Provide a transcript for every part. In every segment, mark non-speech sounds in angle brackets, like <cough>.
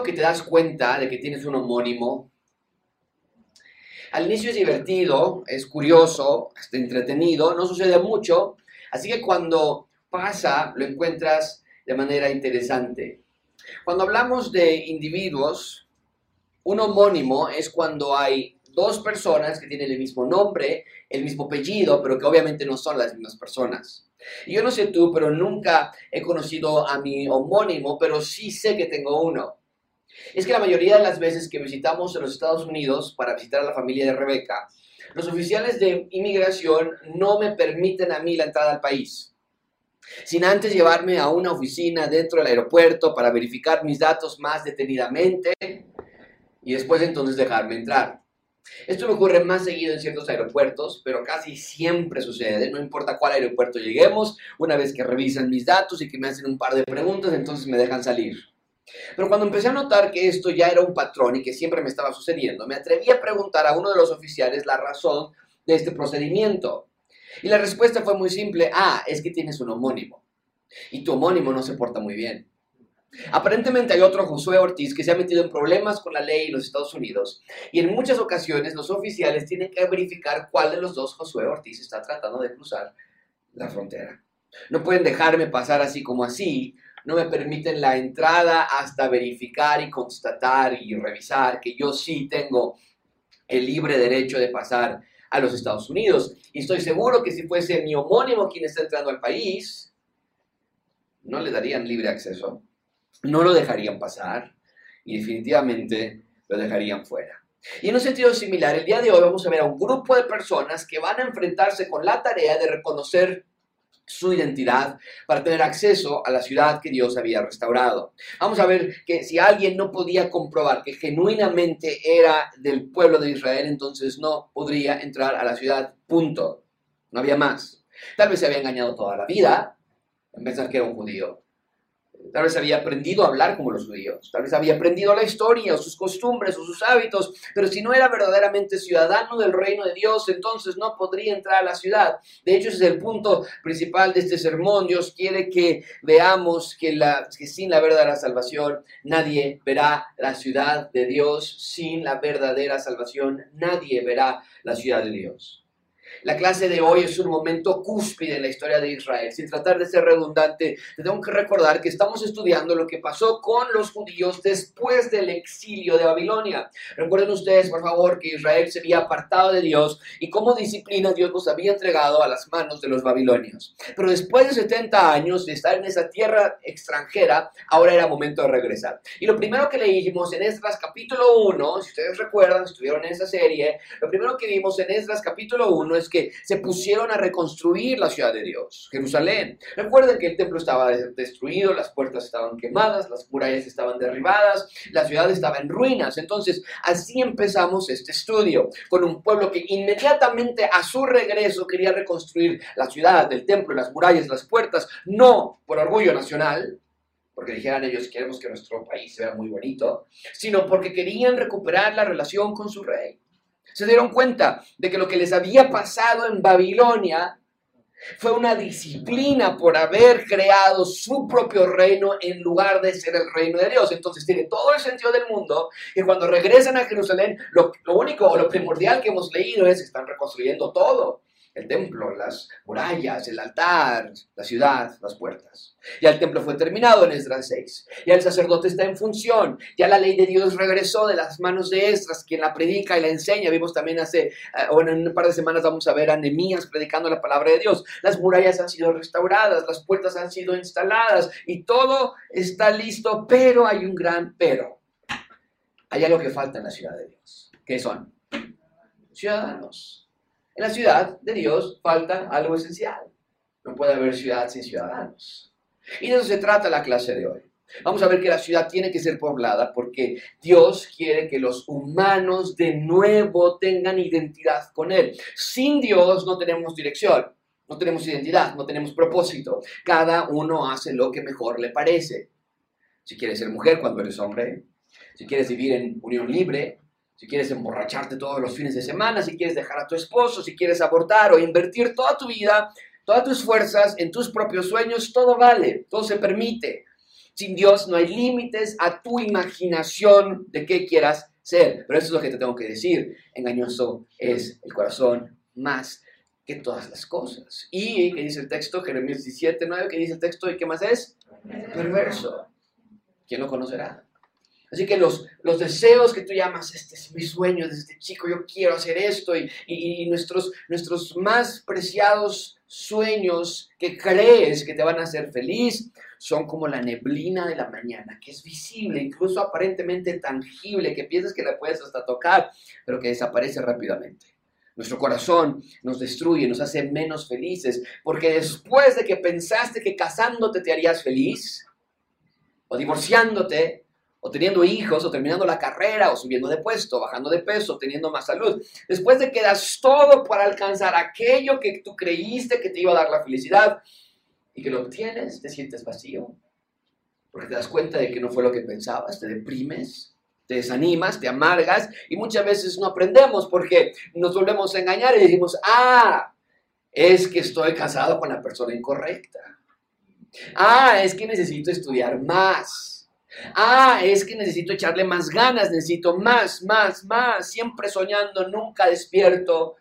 que te das cuenta de que tienes un homónimo? Al inicio es divertido, es curioso, es entretenido, no sucede mucho, así que cuando pasa lo encuentras de manera interesante. Cuando hablamos de individuos, un homónimo es cuando hay dos personas que tienen el mismo nombre, el mismo apellido, pero que obviamente no son las mismas personas. Yo no sé tú, pero nunca he conocido a mi homónimo, pero sí sé que tengo uno. Es que la mayoría de las veces que visitamos en los Estados Unidos para visitar a la familia de Rebeca, los oficiales de inmigración no me permiten a mí la entrada al país, sin antes llevarme a una oficina dentro del aeropuerto para verificar mis datos más detenidamente y después entonces dejarme entrar. Esto me ocurre más seguido en ciertos aeropuertos, pero casi siempre sucede, no importa cuál aeropuerto lleguemos, una vez que revisan mis datos y que me hacen un par de preguntas, entonces me dejan salir. Pero cuando empecé a notar que esto ya era un patrón y que siempre me estaba sucediendo, me atreví a preguntar a uno de los oficiales la razón de este procedimiento. Y la respuesta fue muy simple, ah, es que tienes un homónimo. Y tu homónimo no se porta muy bien. Aparentemente hay otro Josué Ortiz que se ha metido en problemas con la ley en los Estados Unidos y en muchas ocasiones los oficiales tienen que verificar cuál de los dos Josué Ortiz está tratando de cruzar la frontera. No pueden dejarme pasar así como así, no me permiten la entrada hasta verificar y constatar y revisar que yo sí tengo el libre derecho de pasar a los Estados Unidos. Y estoy seguro que si fuese mi homónimo quien está entrando al país, no le darían libre acceso no lo dejarían pasar y definitivamente lo dejarían fuera. Y en un sentido similar, el día de hoy vamos a ver a un grupo de personas que van a enfrentarse con la tarea de reconocer su identidad para tener acceso a la ciudad que Dios había restaurado. Vamos a ver que si alguien no podía comprobar que genuinamente era del pueblo de Israel, entonces no podría entrar a la ciudad, punto. No había más. Tal vez se había engañado toda la vida en pensar que era un judío. Tal vez había aprendido a hablar como los judíos, tal vez había aprendido la historia o sus costumbres o sus hábitos, pero si no era verdaderamente ciudadano del reino de Dios, entonces no podría entrar a la ciudad. De hecho, ese es el punto principal de este sermón. Dios quiere que veamos que, la, que sin la verdadera salvación nadie verá la ciudad de Dios. Sin la verdadera salvación nadie verá la ciudad de Dios. La clase de hoy es un momento cúspide en la historia de Israel. Sin tratar de ser redundante, te tengo que recordar que estamos estudiando lo que pasó con los judíos después del exilio de Babilonia. Recuerden ustedes, por favor, que Israel se había apartado de Dios y como disciplina Dios los había entregado a las manos de los babilonios. Pero después de 70 años de estar en esa tierra extranjera, ahora era momento de regresar. Y lo primero que leímos en Esdras capítulo 1, si ustedes recuerdan, estuvieron en esa serie, lo primero que vimos en Esdras capítulo 1 es que se pusieron a reconstruir la ciudad de Dios, Jerusalén. Recuerden que el templo estaba destruido, las puertas estaban quemadas, las murallas estaban derribadas, la ciudad estaba en ruinas. Entonces, así empezamos este estudio, con un pueblo que inmediatamente a su regreso quería reconstruir la ciudad, el templo, las murallas, las puertas, no por orgullo nacional, porque dijeran ellos queremos que nuestro país sea muy bonito, sino porque querían recuperar la relación con su rey se dieron cuenta de que lo que les había pasado en Babilonia fue una disciplina por haber creado su propio reino en lugar de ser el reino de Dios. Entonces tiene todo el sentido del mundo que cuando regresan a Jerusalén, lo, lo único o lo primordial que hemos leído es que están reconstruyendo todo el templo, las murallas, el altar, la ciudad, las puertas. Ya el templo fue terminado en Esdras 6. Ya el sacerdote está en función. Ya la ley de Dios regresó de las manos de Esdras, quien la predica y la enseña. Vimos también hace, eh, o en un par de semanas vamos a ver a Nehemías predicando la palabra de Dios. Las murallas han sido restauradas, las puertas han sido instaladas y todo está listo, pero hay un gran pero. Hay algo que falta en la ciudad de Dios. ¿Qué son? Ciudadanos en la ciudad de Dios falta algo esencial. No puede haber ciudad sin ciudadanos. Y de eso se trata la clase de hoy. Vamos a ver que la ciudad tiene que ser poblada porque Dios quiere que los humanos de nuevo tengan identidad con Él. Sin Dios no tenemos dirección, no tenemos identidad, no tenemos propósito. Cada uno hace lo que mejor le parece. Si quieres ser mujer cuando eres hombre, si quieres vivir en unión libre, si quieres emborracharte todos los fines de semana, si quieres dejar a tu esposo, si quieres abortar o invertir toda tu vida, todas tus fuerzas en tus propios sueños, todo vale, todo se permite. Sin Dios no hay límites a tu imaginación de qué quieras ser. Pero eso es lo que te tengo que decir. Engañoso es el corazón más que todas las cosas. Y, ¿qué dice el texto? Jeremías 17, 9, ¿qué dice el texto? ¿Y qué más es? Perverso. ¿Quién lo conocerá? Así que los, los deseos que tú llamas, este es mi sueño desde chico, yo quiero hacer esto, y, y, nuestros, nuestros más preciados sueños que crees que te van a hacer feliz, son como la neblina de la mañana, que es visible, incluso aparentemente tangible, que piensas que la puedes hasta tocar, pero que desaparece rápidamente. Nuestro corazón nos destruye, nos hace menos felices, porque después de que pensaste que casándote te harías feliz, o divorciándote, o teniendo hijos, o terminando la carrera, o subiendo de puesto, bajando de peso, teniendo más salud, después de que das todo para alcanzar aquello que tú creíste que te iba a dar la felicidad, y que lo obtienes, te sientes vacío, porque te das cuenta de que no fue lo que pensabas, te deprimes, te desanimas, te amargas y muchas veces no aprendemos porque nos volvemos a engañar y decimos, ah, es que estoy casado con la persona incorrecta. Ah, es que necesito estudiar más. Ah, es que necesito echarle más ganas, necesito más, más, más, siempre soñando, nunca despierto,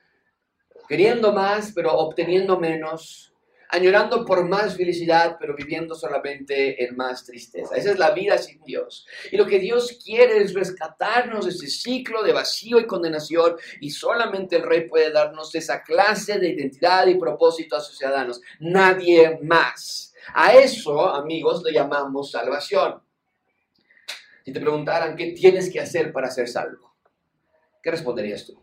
queriendo más, pero obteniendo menos añorando por más felicidad, pero viviendo solamente en más tristeza. Esa es la vida sin Dios. Y lo que Dios quiere es rescatarnos de ese ciclo de vacío y condenación, y solamente el Rey puede darnos esa clase de identidad y propósito a sus ciudadanos. Nadie más. A eso, amigos, le llamamos salvación. Si te preguntaran qué tienes que hacer para ser salvo, ¿qué responderías tú?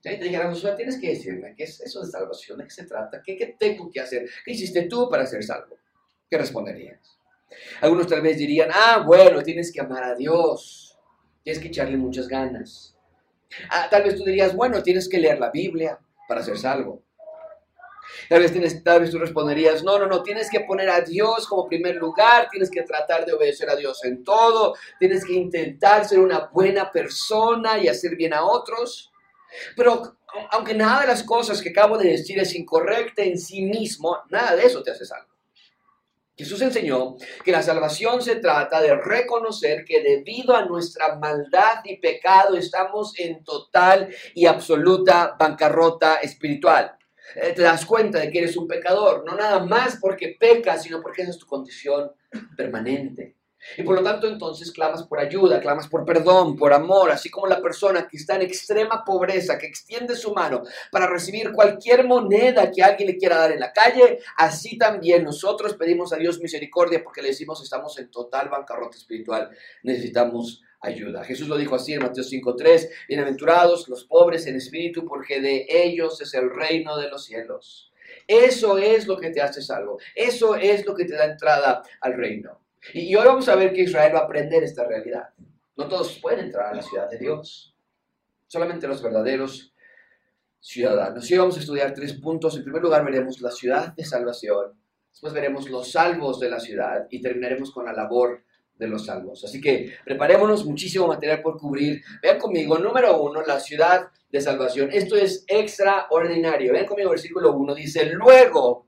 te dijeran, tienes que decirme, ¿qué es eso de salvación? ¿De qué se trata? ¿Qué, ¿Qué tengo que hacer? ¿Qué hiciste tú para ser salvo? ¿Qué responderías? Algunos tal vez dirían, ah, bueno, tienes que amar a Dios, tienes que echarle muchas ganas. Ah, tal vez tú dirías, bueno, tienes que leer la Biblia para ser salvo. Tal vez, tienes, tal vez tú responderías, no, no, no, tienes que poner a Dios como primer lugar, tienes que tratar de obedecer a Dios en todo, tienes que intentar ser una buena persona y hacer bien a otros. Pero aunque nada de las cosas que acabo de decir es incorrecta en sí mismo, nada de eso te hace salvo. Jesús enseñó que la salvación se trata de reconocer que debido a nuestra maldad y pecado estamos en total y absoluta bancarrota espiritual. Eh, te das cuenta de que eres un pecador, no nada más porque pecas, sino porque esa es tu condición permanente. Y por lo tanto entonces clamas por ayuda, clamas por perdón, por amor, así como la persona que está en extrema pobreza, que extiende su mano para recibir cualquier moneda que alguien le quiera dar en la calle, así también nosotros pedimos a Dios misericordia porque le decimos estamos en total bancarrota espiritual, necesitamos ayuda. Jesús lo dijo así en Mateo 5.3, bienaventurados los pobres en espíritu porque de ellos es el reino de los cielos. Eso es lo que te hace salvo, eso es lo que te da entrada al reino. Y hoy vamos a ver que Israel va a aprender esta realidad. No todos pueden entrar a la ciudad de Dios, solamente los verdaderos ciudadanos. Y hoy vamos a estudiar tres puntos. En primer lugar veremos la ciudad de salvación, después veremos los salvos de la ciudad y terminaremos con la labor de los salvos. Así que preparémonos, muchísimo material por cubrir. Vean conmigo, número uno, la ciudad de salvación. Esto es extraordinario. Vean conmigo, versículo uno, dice, luego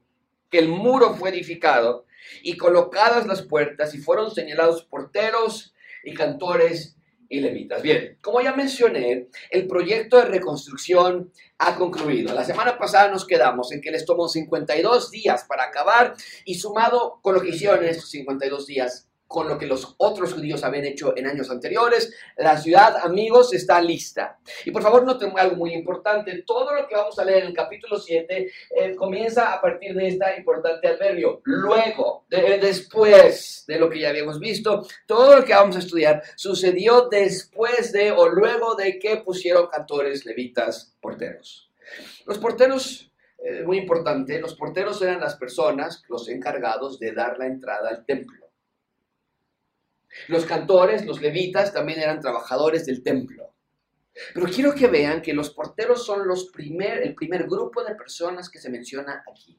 que el muro fue edificado, y colocadas las puertas y fueron señalados porteros y cantores y levitas. Bien, como ya mencioné, el proyecto de reconstrucción ha concluido. La semana pasada nos quedamos en que les tomó 52 días para acabar y sumado con lo que hicieron en estos 52 días, con lo que los otros judíos habían hecho en años anteriores. La ciudad, amigos, está lista. Y por favor, noten algo muy importante. Todo lo que vamos a leer en el capítulo 7 eh, comienza a partir de este importante adverbio. Luego, después de lo que ya habíamos visto, todo lo que vamos a estudiar sucedió después de o luego de que pusieron cantores, levitas, porteros. Los porteros eh, muy importante, los porteros eran las personas, los encargados de dar la entrada al templo. Los cantores, los levitas, también eran trabajadores del templo. Pero quiero que vean que los porteros son los primer, el primer grupo de personas que se menciona aquí.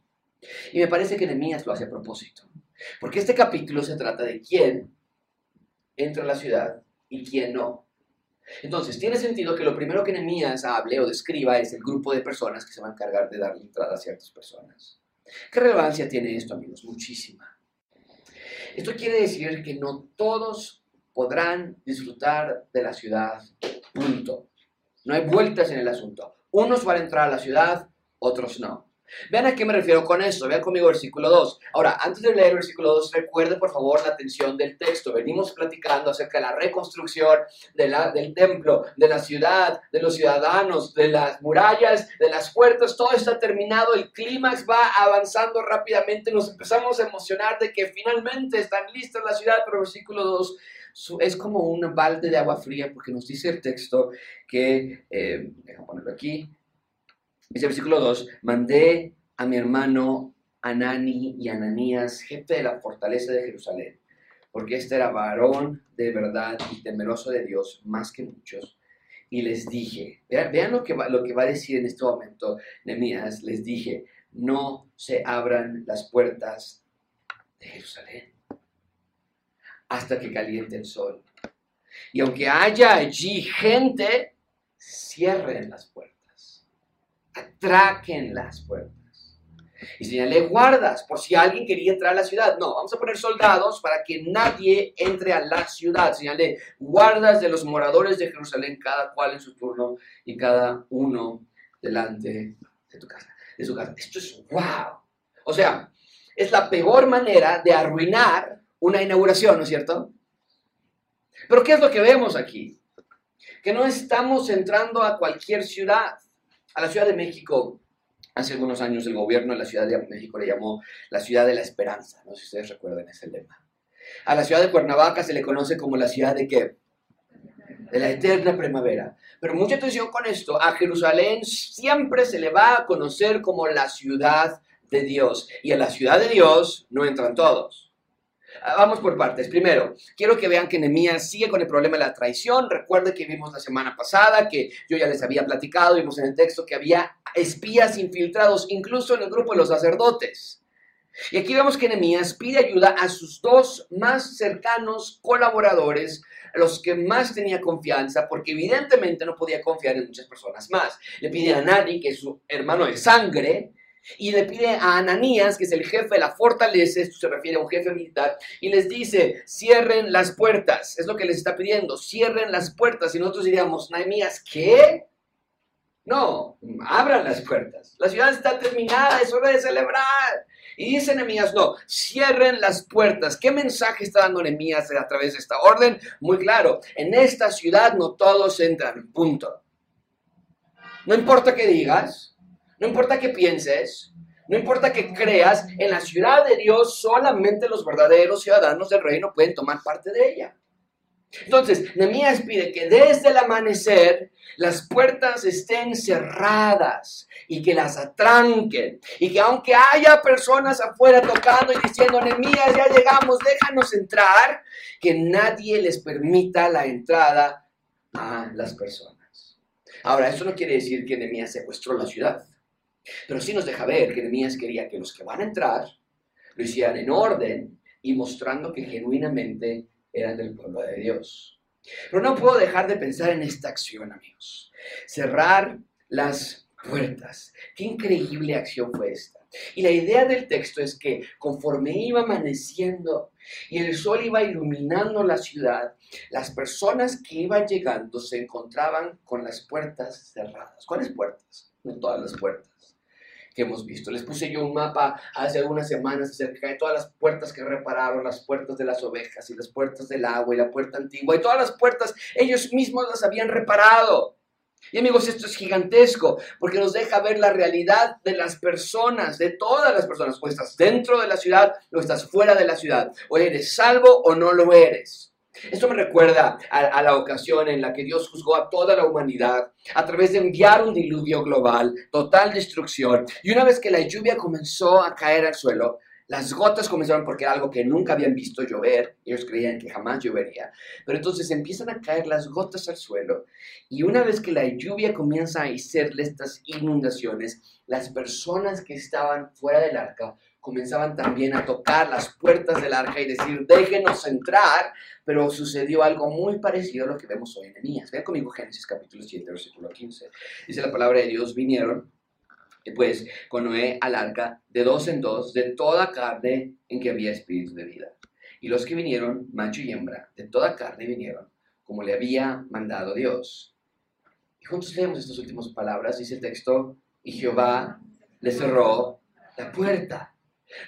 Y me parece que Nehemías lo hace a propósito. Porque este capítulo se trata de quién entra a la ciudad y quién no. Entonces, tiene sentido que lo primero que Nehemías hable o describa es el grupo de personas que se va a encargar de darle entrada a ciertas personas. ¿Qué relevancia tiene esto, amigos? Muchísima. Esto quiere decir que no todos podrán disfrutar de la ciudad, punto. No hay vueltas en el asunto. Unos van a entrar a la ciudad, otros no. Vean a qué me refiero con esto. Vean conmigo versículo 2. Ahora, antes de leer el versículo 2, recuerde por favor la atención del texto. Venimos platicando acerca de la reconstrucción del templo, de la ciudad, de los ciudadanos, de las murallas, de las puertas. Todo está terminado. El clímax va avanzando rápidamente. Nos empezamos a emocionar de que finalmente están listas la ciudad. Pero el versículo 2 es como un balde de agua fría porque nos dice el texto que, eh, déjame ponerlo aquí, Dice versículo 2, mandé a mi hermano Anani y Ananías, jefe de la fortaleza de Jerusalén, porque este era varón de verdad y temeroso de Dios más que muchos. Y les dije, vean, lo, que va, lo a decir en este momento Nehemías, les dije, no se abran las puertas de Jerusalén hasta que caliente el sol. Y aunque haya allí gente, cierren las puertas atraquen las puertas. Y señalé guardas por si alguien quería entrar a la ciudad. No, vamos a poner soldados para que nadie entre a la ciudad. Señalé guardas de los moradores de Jerusalén, cada cual en su turno y cada uno delante de tu casa, de su casa. Esto es wow. O sea, es la peor manera de arruinar una inauguración, ¿no es cierto? Pero ¿qué es lo que vemos aquí? Que no estamos entrando a cualquier ciudad. A la Ciudad de México, hace algunos años, el gobierno de la Ciudad de México le llamó la Ciudad de la Esperanza. No sé si ustedes recuerdan ese lema. A la ciudad de Cuernavaca se le conoce como la ciudad de qué? De la eterna primavera. Pero mucha atención con esto. A Jerusalén siempre se le va a conocer como la ciudad de Dios. Y a la ciudad de Dios no entran todos. Ah, vamos por partes. Primero, quiero que vean que Nehemías sigue con el problema de la traición. Recuerden que vimos la semana pasada, que yo ya les había platicado, vimos en el texto que había espías infiltrados, incluso en el grupo de los sacerdotes. Y aquí vemos que Nehemías pide ayuda a sus dos más cercanos colaboradores, los que más tenía confianza, porque evidentemente no podía confiar en muchas personas más. Le pide a Nani, que es su hermano de sangre, y le pide a Ananías, que es el jefe de la fortaleza, esto se refiere a un jefe militar, y les dice, cierren las puertas, es lo que les está pidiendo, cierren las puertas, y nosotros diríamos, Nehemías, ¿qué? No, abran las puertas, la ciudad está terminada, es hora de celebrar. Y dice Nehemías, no, cierren las puertas. ¿Qué mensaje está dando Nehemías a través de esta orden? Muy claro, en esta ciudad no todos entran, punto. No importa qué digas, no importa qué pienses, no importa que creas, en la ciudad de Dios solamente los verdaderos ciudadanos del reino pueden tomar parte de ella. Entonces, Nehemías pide que desde el amanecer las puertas estén cerradas y que las atranquen. Y que aunque haya personas afuera tocando y diciendo, Nehemías, ya llegamos, déjanos entrar, que nadie les permita la entrada a las personas. Ahora, eso no quiere decir que Nehemías secuestró la ciudad. Pero sí nos deja ver que Nehemías quería que los que van a entrar lo hicieran en orden y mostrando que genuinamente eran del pueblo de Dios. Pero no puedo dejar de pensar en esta acción, amigos. Cerrar las puertas. Qué increíble acción fue esta. Y la idea del texto es que conforme iba amaneciendo y el sol iba iluminando la ciudad, las personas que iban llegando se encontraban con las puertas cerradas. ¿Cuáles puertas? No todas las puertas que hemos visto. Les puse yo un mapa hace algunas semanas acerca de todas las puertas que repararon, las puertas de las ovejas y las puertas del agua y la puerta antigua y todas las puertas ellos mismos las habían reparado. Y amigos, esto es gigantesco porque nos deja ver la realidad de las personas, de todas las personas. O estás dentro de la ciudad o estás fuera de la ciudad. O eres salvo o no lo eres. Esto me recuerda a, la ocasión en la que Dios juzgó a toda la humanidad a través de enviar un diluvio global, total destrucción. Y una vez que la lluvia comenzó a caer al suelo, las gotas comenzaron porque era algo que nunca habían visto llover, ellos creían que jamás llovería, pero entonces empiezan a caer las gotas al suelo y una vez que la lluvia comienza a hacerle estas inundaciones, las personas que estaban fuera del arca comenzaban también a tocar las puertas del arca y decir, déjenos entrar, pero sucedió algo muy parecido a lo que vemos hoy en Enemías. Vean conmigo Génesis capítulo 7, versículo 15. Dice la palabra de Dios, vinieron pues con Noé al arca de dos en dos de toda carne en que había espíritu de vida. Y los que vinieron, macho y hembra, de toda carne vinieron, como le había mandado Dios. Y juntos leemos estas últimas palabras, dice el texto, y Jehová le cerró la puerta.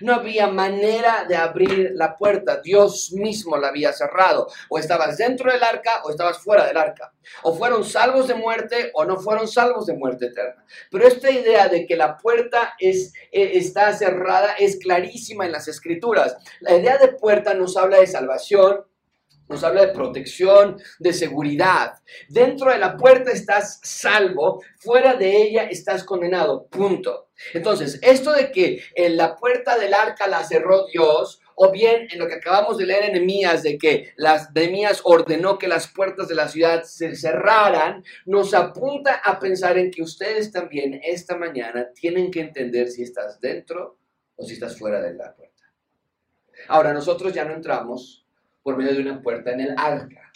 No había manera de abrir la puerta. Dios mismo la había cerrado. O estabas dentro del arca o estabas fuera del arca. O fueron salvos de muerte o no fueron salvos de muerte eterna. Pero esta idea de que la puerta es, eh, está cerrada es clarísima en las escrituras. La idea de puerta nos habla de salvación, nos habla de protección, de seguridad. Dentro de la puerta estás salvo, fuera de ella estás condenado. Punto. Entonces, esto de que en la puerta del arca la cerró Dios, o bien en lo que acabamos de leer en Emías, de que las Emías ordenó que las puertas de la ciudad se cerraran, nos apunta a pensar en que ustedes también esta mañana tienen que entender si estás dentro o si estás fuera de la puerta. Ahora, nosotros ya no entramos por medio de una puerta en el arca.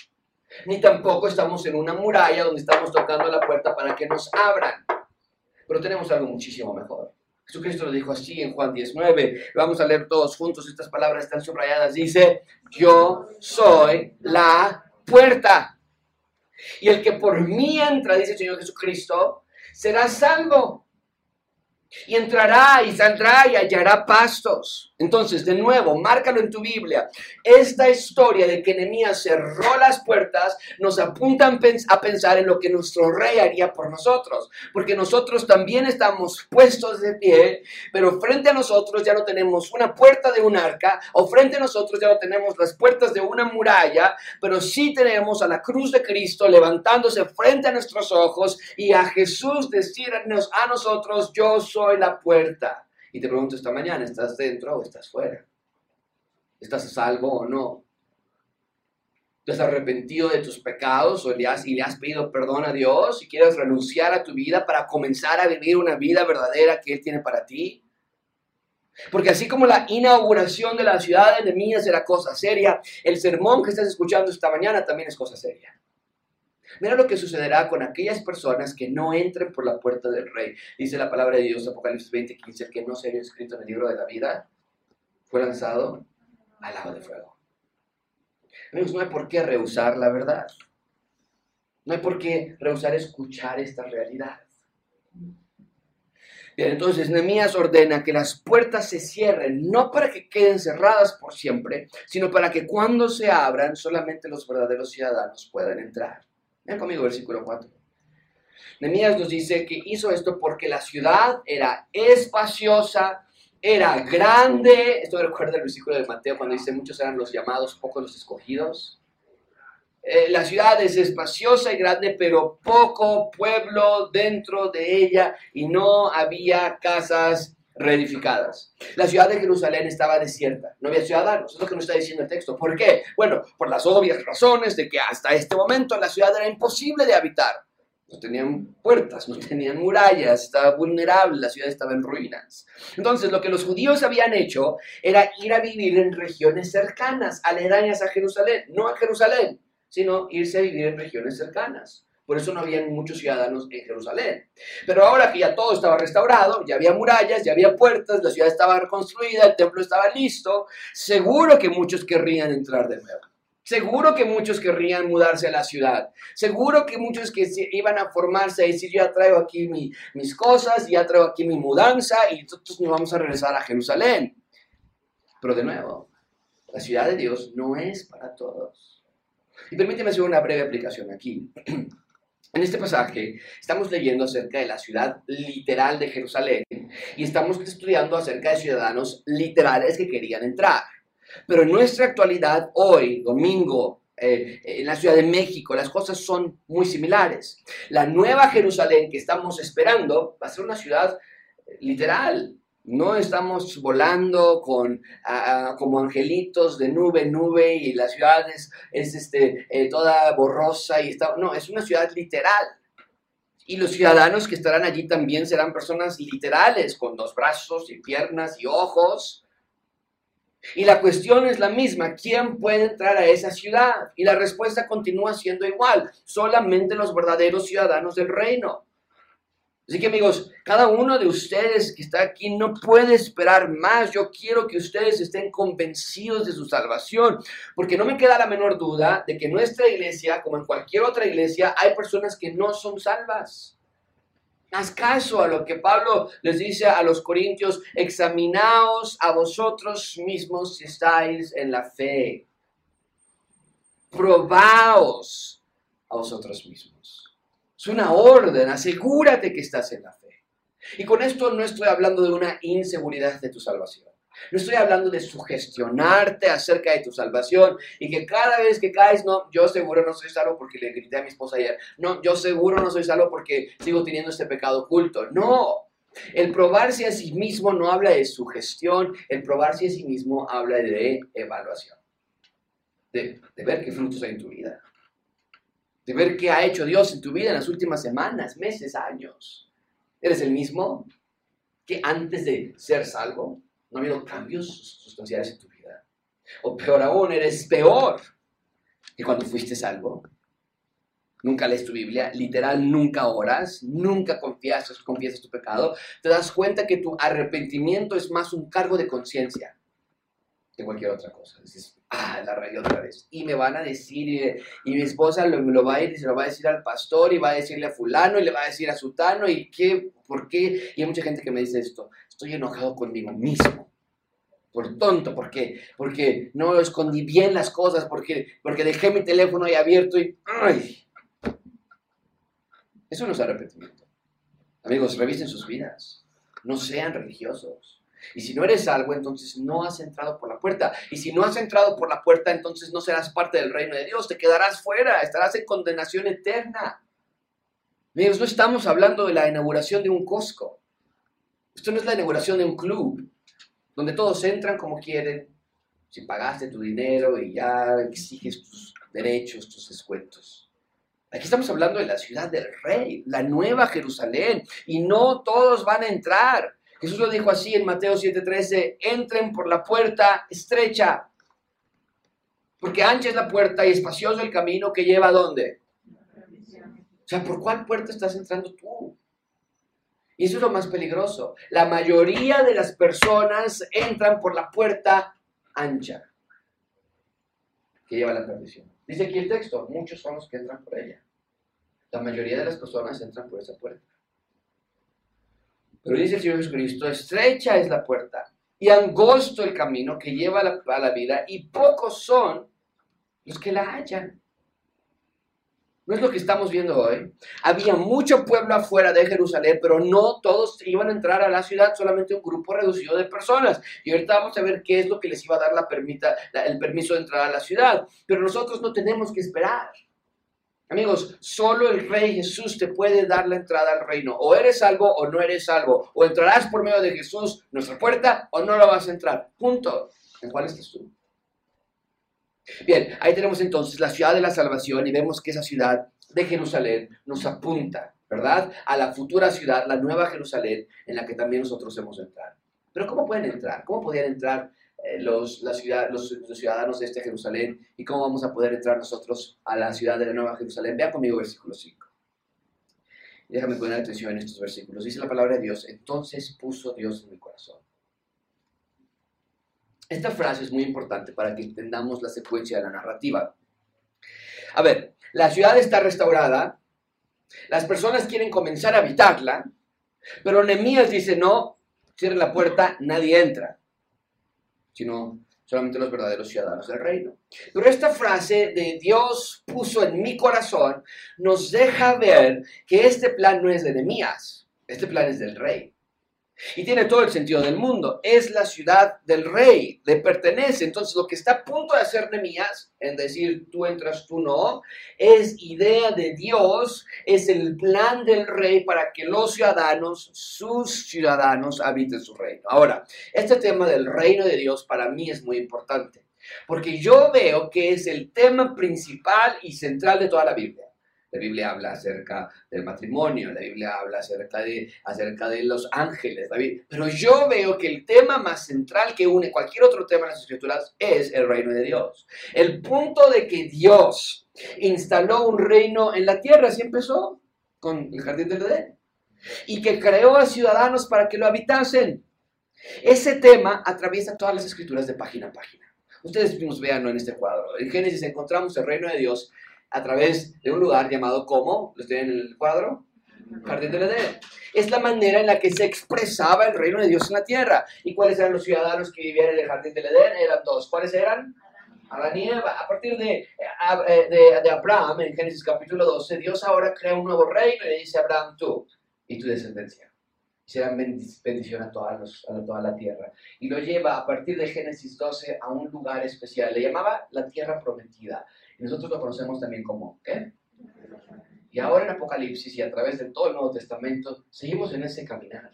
Ni tampoco estamos en una muralla donde estamos tocando la puerta para que nos abran. Pero tenemos algo muchísimo mejor. Jesucristo lo dijo así en Juan 19. Vamos a leer todos juntos. Estas palabras están subrayadas. Dice, yo soy la puerta. Y el que por mí entra, dice el Señor Jesucristo, será salvo y entrará y saldrá y hallará pastos. Entonces, de nuevo, márcalo en tu Biblia. Esta historia de que Nehemías cerró las puertas nos apunta a pensar en lo que nuestro rey haría por nosotros, porque nosotros también estamos puestos de pie, pero frente a nosotros ya no tenemos una puerta de un arca, o frente a nosotros ya no tenemos las puertas de una muralla, pero sí tenemos a la cruz de Cristo levantándose frente a nuestros ojos y a Jesús decirnos a nosotros, yo soy soy la puerta. Y te pregunto esta mañana, ¿estás dentro o estás fuera? ¿Estás a salvo o no? ¿Te has arrepentido de tus pecados o le has, y le has pedido perdón a Dios y quieres renunciar a tu vida para comenzar a vivir una vida verdadera que Él tiene para ti? Porque así como la inauguración de la ciudad de Nehemías era cosa seria, el sermón que estás escuchando esta mañana también es cosa seria. Mira lo que sucederá con aquellas personas que no entren por la puerta del rey. Dice la palabra de Dios, Apocalipsis 20, 15, que no sería escrito en el libro de la vida, fue lanzado al lado de fuego. Amigos, no hay por qué rehusar la verdad. No hay por qué rehusar escuchar esta realidad. Bien, entonces Nehemías ordena que las puertas se cierren, no para que queden cerradas por siempre, sino para que cuando se abran solamente los verdaderos ciudadanos puedan entrar. Ven conmigo, versículo 4. Nemías nos dice que hizo esto porque la ciudad era espaciosa, era grande. Esto me recuerda el versículo de Mateo cuando dice muchos eran los llamados, pocos los escogidos. Eh, la ciudad es espaciosa y grande, pero poco pueblo dentro de ella y no había casas reedificadas. La ciudad de Jerusalén estaba desierta, no había ciudadanos, es lo que nos está diciendo el texto. ¿Por qué? Bueno, por las obvias razones de que hasta este momento la ciudad era imposible de habitar. No tenían puertas, no tenían murallas, estaba vulnerable, la ciudad estaba en ruinas. Entonces, lo que los judíos habían hecho era ir a vivir en regiones cercanas, aledañas a Jerusalén, no a Jerusalén, sino irse a vivir en regiones cercanas. Por eso no había muchos ciudadanos en Jerusalén. Pero ahora que ya todo estaba restaurado, ya había murallas, ya había puertas, la ciudad estaba reconstruida, el templo estaba listo, seguro que muchos querrían entrar de nuevo. Seguro que muchos querrían mudarse a la ciudad. Seguro que muchos que iban a formarse y decir, yo ya traigo aquí mis cosas, ya traigo aquí mi mudanza y nosotros nos vamos a regresar a Jerusalén. Pero de nuevo, la ciudad de Dios no es para todos. Y permíteme hacer una breve aplicación aquí. <clears throat> En este pasaje estamos leyendo acerca de la ciudad literal de Jerusalén y estamos estudiando acerca de ciudadanos literales que querían entrar. Pero en nuestra actualidad, hoy, domingo, eh, en la Ciudad de México, las cosas son muy similares. La nueva Jerusalén que estamos esperando va a ser una ciudad literal, no estamos volando con, como angelitos de nube en nube y la ciudad es, este, eh, toda borrosa y está, no, es una ciudad literal. Y los ciudadanos que estarán allí también serán personas literales, con dos brazos y piernas y ojos. Y la cuestión es la misma, ¿quién puede entrar a esa ciudad? Y la respuesta continúa siendo igual, solamente los verdaderos ciudadanos del reino. Así que amigos, cada uno de ustedes que está aquí no puede esperar más. Yo quiero que ustedes estén convencidos de su salvación, porque no me queda la menor duda de que en nuestra iglesia, como en cualquier otra iglesia, hay personas que no son salvas. Haz caso a lo que Pablo les dice a los corintios, examinaos a vosotros mismos si estáis en la fe. Probaos a vosotros mismos. Es una orden, asegúrate que estás en la fe. Y con esto no estoy hablando de una inseguridad de tu salvación. No estoy hablando de sugestionarte acerca de tu salvación y que cada vez que caes, no, yo seguro no soy salvo porque le grité a mi esposa ayer. No, yo seguro no soy salvo porque sigo teniendo este pecado oculto. No. El probarse a sí mismo no habla de sugestión, el probarse a sí mismo habla de evaluación. De, de ver qué frutos hay en tu vida de ver qué ha hecho Dios en tu vida en las últimas semanas, meses, años. ¿Eres el mismo que antes de ser salvo? ¿No ha habido cambios sustanciales en tu vida? O peor aún, eres peor que cuando fuiste salvo. Nunca lees tu Biblia, literal, nunca oras, nunca confiesas, confiesas tu pecado. Te das cuenta que tu arrepentimiento es más un cargo de conciencia que cualquier otra cosa. Dices, ah, la regué otra vez. Y me van a decir, y, mi esposa lo, lo, va a ir y se lo va a decir al pastor, y va a decirle a fulano, y le va a decir a sutano, y qué, por qué. Y hay mucha gente que me dice esto, estoy enojado conmigo mismo. Por tonto, ¿por qué? Porque no escondí bien las cosas, porque, porque dejé mi teléfono ahí abierto y... ¡Ay! Eso no es arrepentimiento. Amigos, revisen sus vidas. No sean religiosos. Y si no eres salvo, entonces no has entrado por la puerta. Y si no has entrado por la puerta, entonces no serás parte del reino de Dios. Te quedarás fuera, estarás en condenación eterna. Amigos, no estamos hablando de la inauguración de un Costco. Esto no es la inauguración de un club, donde todos entran como quieren, si pagaste tu dinero y ya exiges tus derechos, tus descuentos. Aquí estamos hablando de la ciudad del rey, la nueva Jerusalén, y no todos van a entrar. Jesús lo dijo así en Mateo 7:13, entren por la puerta estrecha, porque ancha es la puerta y espacioso el camino que lleva a dónde. O sea, ¿por cuál puerta estás entrando tú? Y eso es lo más peligroso. La mayoría de las personas entran por la puerta ancha que lleva a la perdición. Dice aquí el texto, muchos son los que entran por ella. La mayoría de las personas entran por esa puerta. Pero dice el Señor Jesucristo, estrecha es la puerta y angosto el camino que lleva a la, vida y pocos son los que la hallan. ¿No es lo que estamos viendo hoy? Había mucho pueblo afuera de Jerusalén, pero no todos iban a entrar a la ciudad, solamente un grupo reducido de personas. Y ahorita vamos a ver qué es lo que les iba a dar la permita, el permiso de entrar a la ciudad. Pero nosotros no tenemos que esperar. Amigos, solo el Rey Jesús te puede dar la entrada al reino. O eres salvo o no eres salvo. O entrarás por medio de Jesús, nuestra puerta, o no la vas a entrar. Punto. ¿En cuál estás tú? Bien, ahí tenemos entonces la ciudad de la salvación y vemos que esa ciudad de Jerusalén nos apunta, ¿verdad? A la futura ciudad, la nueva Jerusalén, en la que también nosotros hemos de entrar. Pero ¿cómo pueden entrar? ¿Cómo podían entrar los, la ciudad, los, ciudadanos de este Jerusalén y cómo vamos a poder entrar nosotros a la ciudad de la Nueva Jerusalén. Vean conmigo versículo 5. Déjame poner atención en estos versículos. Dice la palabra de Dios, entonces puso Dios en mi corazón. Esta frase es muy importante para que entendamos la secuencia de la narrativa. A ver, la ciudad está restaurada, las personas quieren comenzar a habitarla, pero Nehemías dice, no, cierre la puerta, nadie entra sino solamente los verdaderos ciudadanos del reino. Pero esta frase de Dios puso en mi corazón nos deja ver que este plan no es de Nehemías, este plan es del rey. Y tiene todo el sentido del mundo. Es la ciudad del rey, le pertenece. Entonces, lo que está a punto de hacer Nemías, en decir tú entras, tú no, es idea de Dios, es el plan del rey para que los ciudadanos, sus ciudadanos, habiten su reino. Ahora, este tema del reino de Dios para mí es muy importante, porque yo veo que es el tema principal y central de toda la Biblia. La Biblia habla acerca del matrimonio, la Biblia habla acerca de, acerca de los ángeles, pero yo veo que el tema más central que une cualquier otro tema en las escrituras es el reino de Dios. El punto de que Dios instaló un reino en la tierra, así empezó con el jardín del Edén. y que creó a ciudadanos para que lo habitasen. Ese tema atraviesa todas las escrituras de página a página. Ustedes mismos veanlo en este cuadro. En Génesis encontramos el reino de Dios a través de un lugar llamado como, ¿lo tienen en el cuadro? Jardín del Edén. Es la manera en la que se expresaba el reino de Dios en la tierra. ¿Y cuáles eran los ciudadanos que vivían en el Jardín del Edén? Eran dos. ¿Cuáles eran? Adán y Eva. A partir de, eh, de, Abraham, en Génesis capítulo 12, Dios ahora crea un nuevo reino y le dice a Abraham, tú y tu descendencia. Serán bendición a, todos a toda la tierra. Y lo lleva a partir de Génesis 12 a un lugar especial. Le llamaba la tierra prometida. Nosotros lo conocemos también como, ¿qué? Y ahora en Apocalipsis y a través de todo el Nuevo Testamento, seguimos en ese caminar,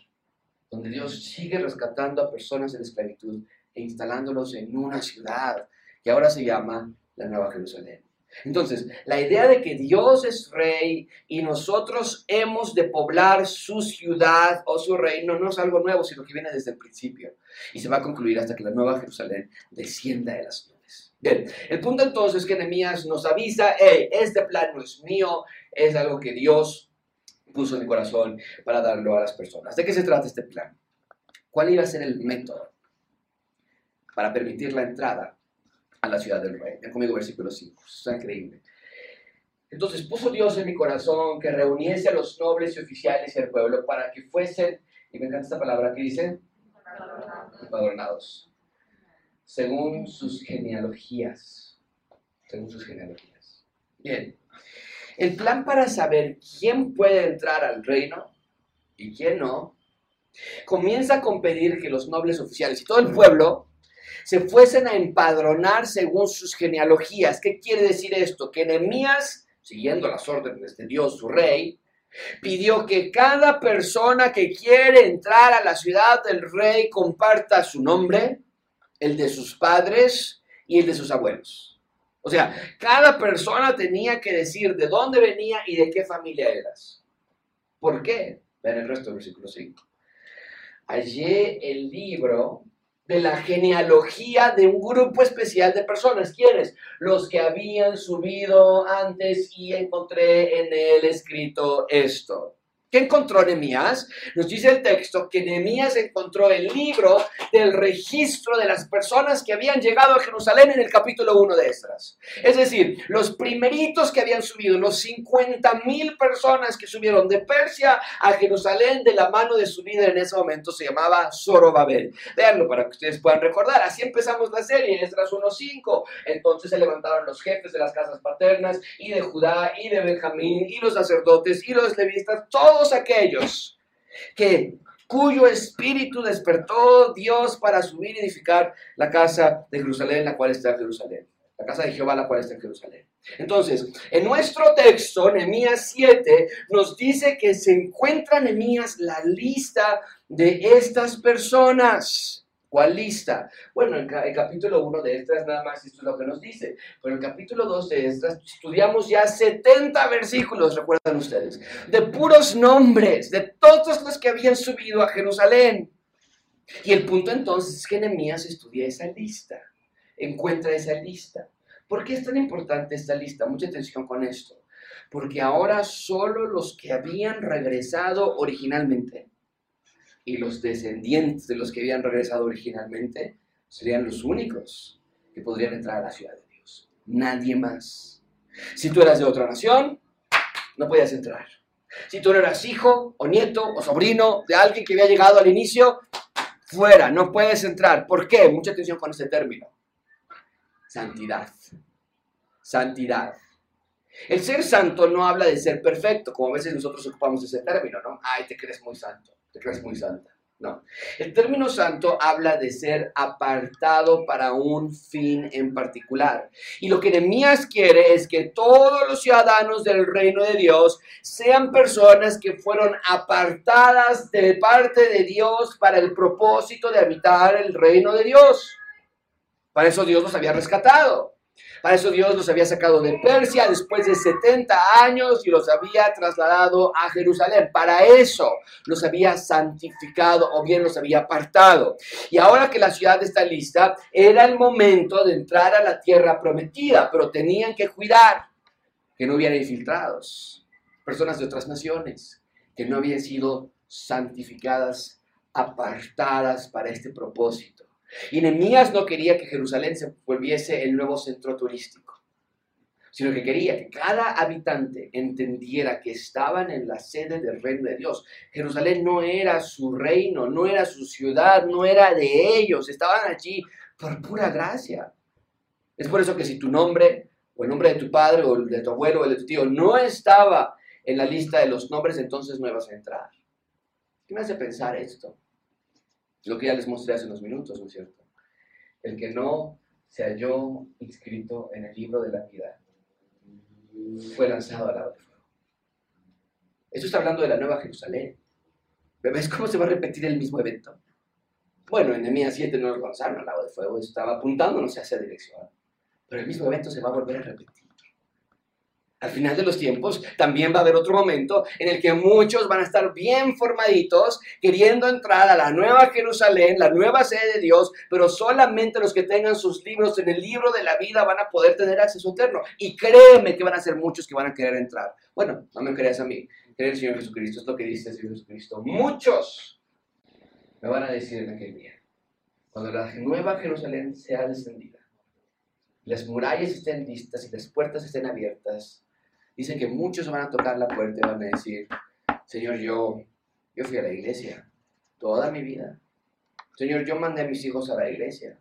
donde Dios sigue rescatando a personas en esclavitud e instalándolos en una ciudad que ahora se llama la Nueva Jerusalén. Entonces, la idea de que Dios es rey y nosotros hemos de poblar su ciudad o su reino no es algo nuevo, sino que viene desde el principio y se va a concluir hasta que la Nueva Jerusalén descienda de las nubes. Bien, el punto entonces es que Nehemías nos avisa, hey, este plan no es mío, es algo que Dios puso en mi corazón para darlo a las personas. ¿De qué se trata este plan? ¿Cuál iba a ser el método para permitir la entrada a la ciudad del rey? Ven conmigo versículo 5, es increíble. Entonces puso Dios en mi corazón que reuniese a los nobles y oficiales y al pueblo para que fuesen, y me encanta esta palabra que dice, empadronados, según sus genealogías, según sus genealogías. Bien, el plan para saber quién puede entrar al reino y quién no, comienza con pedir que los nobles oficiales y todo el pueblo se fuesen a empadronar según sus genealogías. ¿Qué quiere decir esto? Que Nehemías, siguiendo las órdenes de Dios, su rey, pidió que cada persona que quiere entrar a la ciudad del rey comparta su nombre, el de sus padres y el de sus abuelos. O sea, cada persona tenía que decir de dónde venía y de qué familia eras. ¿Por qué? Ven el resto del versículo 5. Hallé el libro de la genealogía de un grupo especial de personas. ¿Quiénes? Los que habían subido antes y encontré en él escrito esto. ¿Qué encontró Nehemías? Nos dice el texto que Nehemías encontró el libro del registro de las personas que habían llegado a Jerusalén en el capítulo 1 de Esdras. Es decir, los primeritos que habían subido, los 50 mil personas que subieron de Persia a Jerusalén de la mano de su líder en ese momento se llamaba Zorobabel. Veanlo para que ustedes puedan recordar. Así empezamos la serie, Esdras 1.5. Entonces se levantaron los jefes de las casas paternas y de Judá y de Benjamín y los sacerdotes y los levistas, todos aquellos que cuyo espíritu despertó Dios para subir y edificar la casa de Jerusalén, la cual está en Jerusalén. La casa de Jehová, la cual está en Jerusalén. Entonces, en nuestro texto, Nehemías 7, nos dice que se encuentra en Nehemías la lista de estas personas. ¿Cuál lista? Bueno, en el capítulo 1 de Estras nada más esto es lo que nos dice, pero el capítulo 2 de Estras estudiamos ya 70 versículos, recuerdan ustedes, de puros nombres, de todos los que habían subido a Jerusalén. Y el punto entonces es que Nehemías estudia esa lista, encuentra esa lista. ¿Por qué es tan importante esta lista? Mucha atención con esto. Porque ahora solo los que habían regresado originalmente y los descendientes de los que habían regresado originalmente serían los únicos que podrían entrar a la ciudad de Dios. Nadie más. Si tú eras de otra nación, no podías entrar. Si tú no eras hijo o nieto o sobrino de alguien que había llegado al inicio, fuera, no puedes entrar. ¿Por qué? Mucha atención con este término. Santidad. Santidad. El ser santo no habla de ser perfecto, como a veces nosotros ocupamos ese término, ¿no? Ay, te crees muy santo te crees muy santa. No. El término santo habla de ser apartado para un fin en particular. Y lo que Nehemías quiere es que todos los ciudadanos del reino de Dios sean personas que fueron apartadas de parte de Dios para el propósito de habitar el reino de Dios. Para eso Dios los había rescatado. Para eso Dios los había sacado de Persia después de 70 años y los había trasladado a Jerusalén. Para eso los había santificado o bien los había apartado. Y ahora que la ciudad está lista, era el momento de entrar a la tierra prometida, pero tenían que cuidar que no hubiera infiltrados, personas de otras naciones, que no habían sido santificadas, apartadas para este propósito. Y Nehemías no quería que Jerusalén se volviese el nuevo centro turístico, sino que quería que cada habitante entendiera que estaban en la sede del reino de Dios. Jerusalén no era su reino, no era su ciudad, no era de ellos, estaban allí por pura gracia. Es por eso que si tu nombre, o el nombre de tu padre, o el de tu abuelo, o el de tu tío, no estaba en la lista de los nombres, entonces no ibas a entrar. ¿Qué me hace pensar esto? Lo que ya les mostré hace unos minutos, ¿no es cierto? El que no se halló inscrito en el libro de la vida fue lanzado al lado de fuego. Esto está hablando de la Nueva Jerusalén. ¿Ves cómo se va a repetir el mismo evento? Bueno, en Nehemías 7 no nos lanzaron al lado de fuego, estaba apuntándonos hacia esa dirección. Pero el mismo evento se va a volver a repetir. Al final de los tiempos también va a haber otro momento en el que muchos van a estar bien formaditos, queriendo entrar a la nueva Jerusalén, la nueva sede de Dios, pero solamente los que tengan sus libros en el libro de la vida van a poder tener acceso eterno. Y créeme que van a ser muchos que van a querer entrar. Bueno, no me creas a mí, cree el Señor Jesucristo, es lo que dice Jesucristo. Muchos me van a decir en aquel día, cuando la nueva Jerusalén sea descendida, las murallas estén listas y las puertas estén abiertas, Dicen que muchos van a tocar la puerta y van a decir, Señor, yo, yo fui a la iglesia toda mi vida. Señor, yo mandé a mis hijos a la iglesia.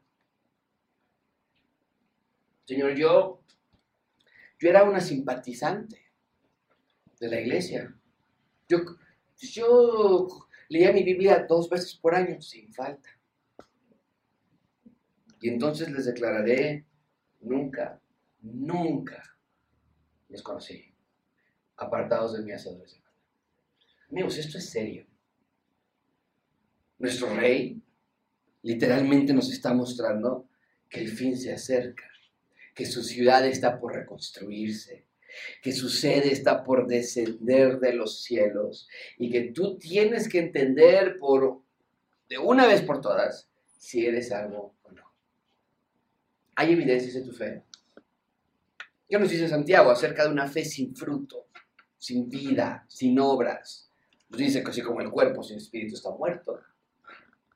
Señor, yo, yo era una simpatizante de la iglesia. Yo, yo leía mi Biblia dos veces por año sin falta. Y entonces les declararé, nunca, nunca les conocí, apartados de mí hace dos Amigos, esto es serio. Nuestro rey literalmente nos está mostrando que el fin se acerca, que su ciudad está por reconstruirse, que su sede está por descender de los cielos y que tú tienes que entender por de una vez por todas si eres algo o no. ¿Hay evidencias de tu fe? ¿Qué nos dice Santiago acerca de una fe sin fruto, sin vida, sin obras? Nos dice que así como el cuerpo sin espíritu está muerto,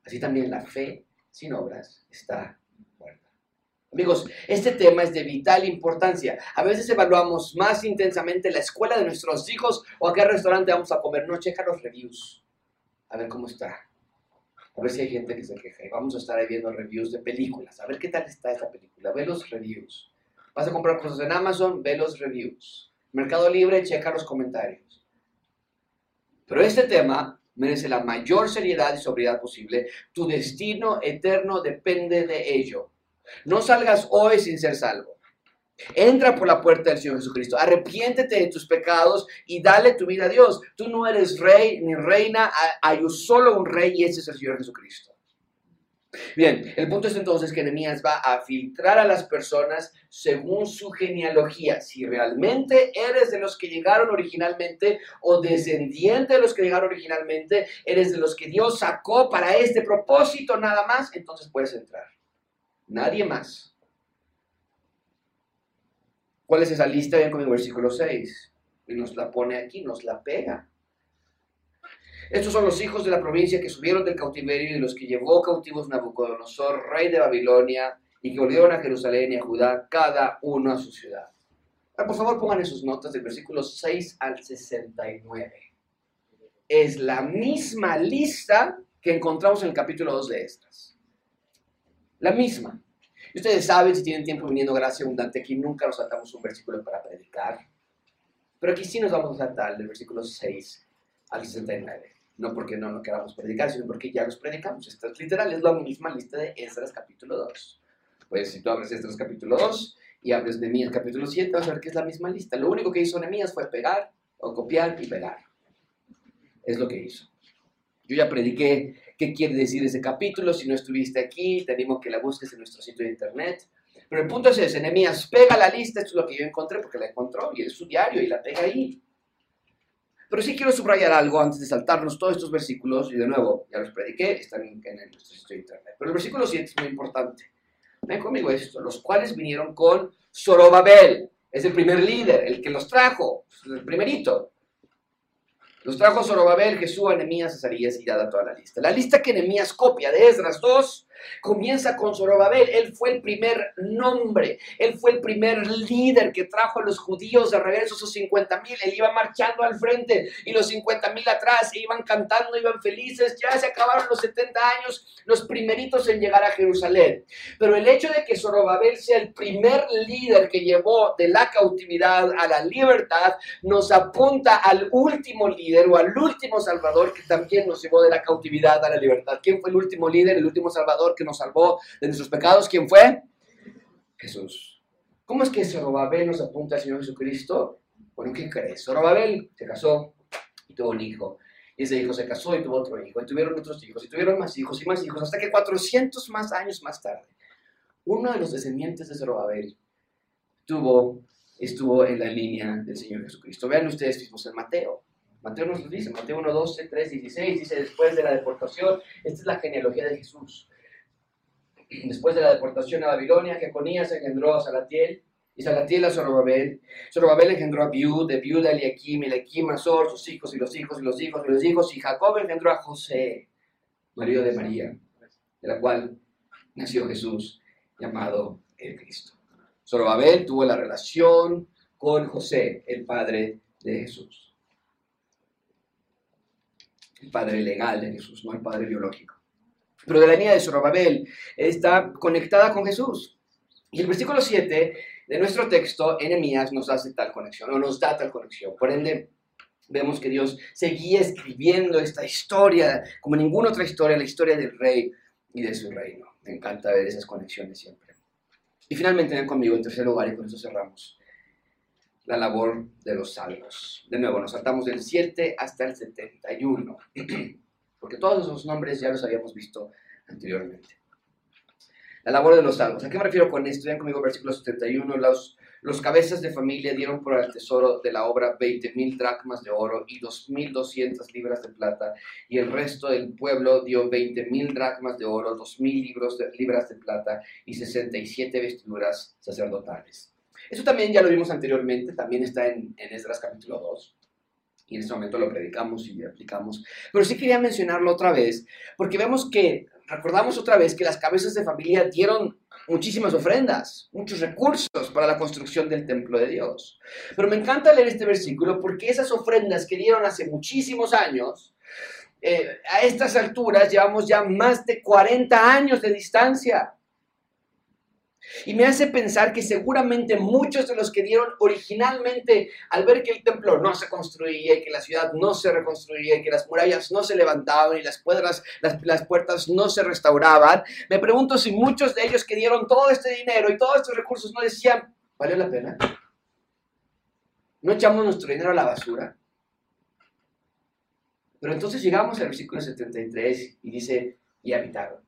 así también la fe sin obras está muerta. Amigos, este tema es de vital importancia. A veces evaluamos más intensamente la escuela de nuestros hijos o a qué restaurante vamos a comer. No, checa los reviews. A ver cómo está. A ver si hay gente que se queja. Vamos a estar ahí viendo reviews de películas. A ver qué tal está esa película. Ve los reviews. Vas a comprar cosas en Amazon, ve los reviews. Mercado Libre, checa los comentarios. Pero este tema merece la mayor seriedad y sobriedad posible. Tu destino eterno depende de ello. No salgas hoy sin ser salvo. Entra por la puerta del Señor Jesucristo. Arrepiéntete de tus pecados y dale tu vida a Dios. Tú no eres rey ni reina. Hay solo un rey y ese es el Señor Jesucristo. Bien, el punto es entonces que Nehemías va a filtrar a las personas según su genealogía. Si realmente eres de los que llegaron originalmente o descendiente de los que llegaron originalmente, eres de los que Dios sacó para este propósito nada más, entonces puedes entrar. Nadie más. ¿Cuál es esa lista? Ven conmigo, versículo 6. Y nos la pone aquí, nos la pega. Estos son los hijos de la provincia que subieron del cautiverio y los que llevó cautivos Nabucodonosor, rey de Babilonia, y que volvieron a Jerusalén y a Judá, cada uno a su ciudad. Ahora, por favor, pongan en sus notas del versículo 6 al 69. Es la misma lista que encontramos en el capítulo 2 de estas. La misma. Y ustedes saben, si tienen tiempo viniendo gracia abundante, aquí nunca nos saltamos un versículo para predicar. Pero aquí sí nos vamos a saltar del versículo 6 al 69. No porque no lo queramos predicar, sino porque ya los predicamos. Esta es literal, es la misma lista de Esdras capítulo 2. Pues si tú abres Esdras capítulo 2 y abres Nehemías capítulo 7, vas a ver que es la misma lista. Lo único que hizo Nehemías fue pegar o copiar y pegar. Es lo que hizo. Yo ya prediqué qué quiere decir ese capítulo. Si no estuviste aquí, te animo que la busques en nuestro sitio de internet. Pero el punto es ese, Nehemías pega la lista, esto es lo que yo encontré porque la encontró y es su diario y la pega ahí. Pero sí quiero subrayar algo antes de saltarnos todos estos versículos, y de nuevo, ya los prediqué, están en, nuestro sitio de internet. Pero el versículo 7 es muy importante. Ven conmigo esto, los cuales vinieron con Zorobabel, es el primer líder, el que los trajo, el primerito. Los trajo Zorobabel, Jesús, Enemías, Cesarías y dada toda la lista. La lista que Enemías copia de Esdras 2 Comienza con Zorobabel, él fue el primer nombre, él fue el primer líder que trajo a los judíos de regreso esos 50 mil, él iba marchando al frente y los 50 mil atrás, e iban cantando, iban felices, ya se acabaron los 70 años, los primeritos en llegar a Jerusalén. Pero el hecho de que Zorobabel sea el primer líder que llevó de la cautividad a la libertad, nos apunta al último líder o al último salvador que también nos llevó de la cautividad a la libertad. ¿Quién fue el último líder, el último salvador? Que nos salvó de nuestros pecados, ¿quién fue? Jesús. ¿Cómo es que Zorobabel nos apunta al Señor Jesucristo? Bueno, ¿qué crees? Zorobabel se casó y tuvo un hijo. Y ese hijo se casó y tuvo otro hijo. Y tuvieron otros hijos. Y tuvieron más hijos y más hijos. Hasta que 400 más años más tarde, uno de los descendientes de Zorobabel tuvo, estuvo en la línea del Señor Jesucristo. Vean ustedes mismos en Mateo. Mateo nos lo dice. Mateo 1, 12, 3, 16. Dice, después de la deportación, esta es la genealogía de Jesús después de la deportación a Babilonia, Jeconías engendró a Salatiel, y Salatiel a Zorobabel. Zorobabel engendró a Biud, de Biud a Eliakim, Eliakim a Sor, sus hijos y los hijos y los hijos y los hijos, y Jacob engendró a José, marido de María, de la cual nació Jesús, llamado el Cristo. Zorobabel tuvo la relación con José, el padre de Jesús. El padre legal de Jesús, no el padre biológico pero de la línea de Zorobabel está conectada con Jesús. Y el versículo 7 de nuestro texto, Enemías, nos hace tal conexión, o nos da tal conexión. Por ende, vemos que Dios seguía escribiendo esta historia, como ninguna otra historia, la historia del rey y de su reino. Me encanta ver esas conexiones siempre. Y finalmente, ven conmigo en tercer lugar, y con eso cerramos, la labor de los salvos. De nuevo, nos saltamos del 7 hasta el 71. <clears throat> porque todos esos nombres ya los habíamos visto anteriormente. La labor de los salvos. ¿A qué me refiero con esto? Vean conmigo versículo 71. Los, los cabezas de familia dieron por el tesoro de la obra 20.000 dracmas de oro y 2.200 libras de plata, y el resto del pueblo dio 20.000 dracmas de oro, 2.000 de, libras de plata y 67 vestiduras sacerdotales. Eso también ya lo vimos anteriormente, también está en, en Esdras capítulo 2 y en este momento lo predicamos y aplicamos. Pero sí quería mencionarlo otra vez, porque vemos que, recordamos otra vez que las cabezas de familia dieron muchísimas ofrendas, muchos recursos para la construcción del templo de Dios. Pero me encanta leer este versículo porque esas ofrendas que dieron hace muchísimos años, eh, a estas alturas llevamos ya más de 40 años de distancia. Y me hace pensar que seguramente muchos de los que dieron originalmente al ver que el templo no se construía y que la ciudad no se reconstruía y que las murallas no se levantaban y las, puertas, las, puertas no se restauraban, me pregunto si muchos de ellos que dieron todo este dinero y todos estos recursos no decían, ¿valió la pena? ¿No echamos nuestro dinero a la basura? Pero entonces llegamos al versículo 73 y dice, y habitaron.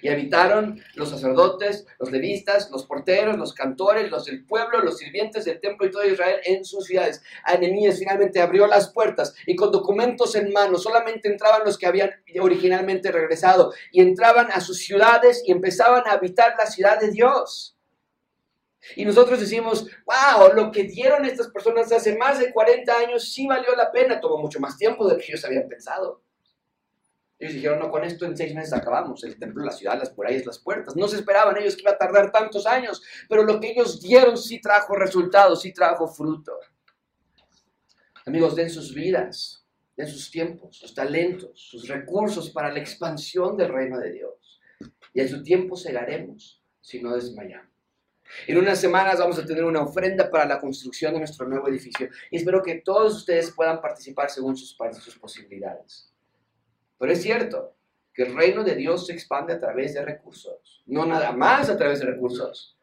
Y habitaron los sacerdotes, los levistas, los porteros, los cantores, los del pueblo, los sirvientes del templo y todo Israel en sus ciudades. Anemías finalmente abrió las puertas y con documentos en mano solamente entraban los que habían originalmente regresado y entraban a sus ciudades y empezaban a habitar la ciudad de Dios. Y nosotros decimos, wow, lo que dieron estas personas hace más de 40 años sí valió la pena, tomó mucho más tiempo de lo que ellos habían pensado. Ellos dijeron, no, con esto en seis meses acabamos, el templo, la ciudad, las murallas, las puertas. No se esperaban ellos que iba a tardar tantos años, pero lo que ellos dieron sí trajo resultados, sí trajo fruto. Amigos, den sus vidas, den sus tiempos, sus talentos, sus recursos para la expansión del reino de Dios. Y en su tiempo cegaremos si no desmayamos. En unas semanas vamos a tener una ofrenda para la construcción de nuestro nuevo edificio y espero que todos ustedes puedan participar según sus, sus posibilidades. Pero es cierto que el reino de Dios se expande a través de recursos, no nada más a través de recursos,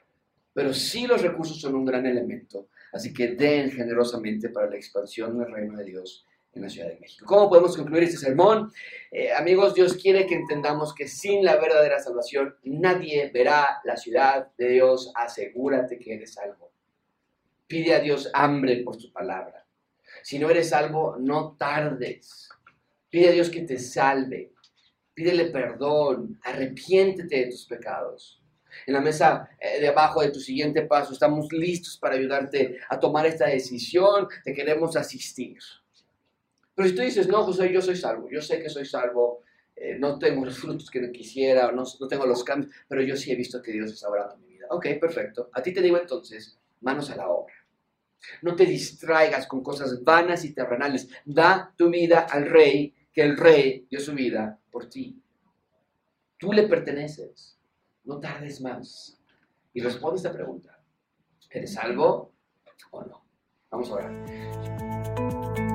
pero sí los recursos son un gran elemento. Así que den generosamente para la expansión del reino de Dios en la Ciudad de México. ¿Cómo podemos concluir este sermón? Eh, amigos, Dios quiere que entendamos que sin la verdadera salvación nadie verá la ciudad de Dios. Asegúrate que eres salvo. Pide a Dios hambre por su palabra. Si no eres salvo, no tardes. Pide a Dios que te salve. Pídele perdón. Arrepiéntete de tus pecados. En la mesa eh, de abajo de tu siguiente paso estamos listos para ayudarte a tomar esta decisión. Te queremos asistir. Pero si tú dices, no, José, yo soy salvo, yo sé que soy salvo, eh, no tengo los frutos que quisiera, no, no tengo los cambios, pero yo sí he visto que Dios está obrando en mi vida. Ok, perfecto. A ti te digo entonces, manos a la obra. No te distraigas con cosas vanas y terrenales. Da tu vida al rey, que el rey dio su vida por ti. Tú le perteneces. No tardes más. Y responde esta pregunta. ¿Eres salvo o no? Vamos a orar.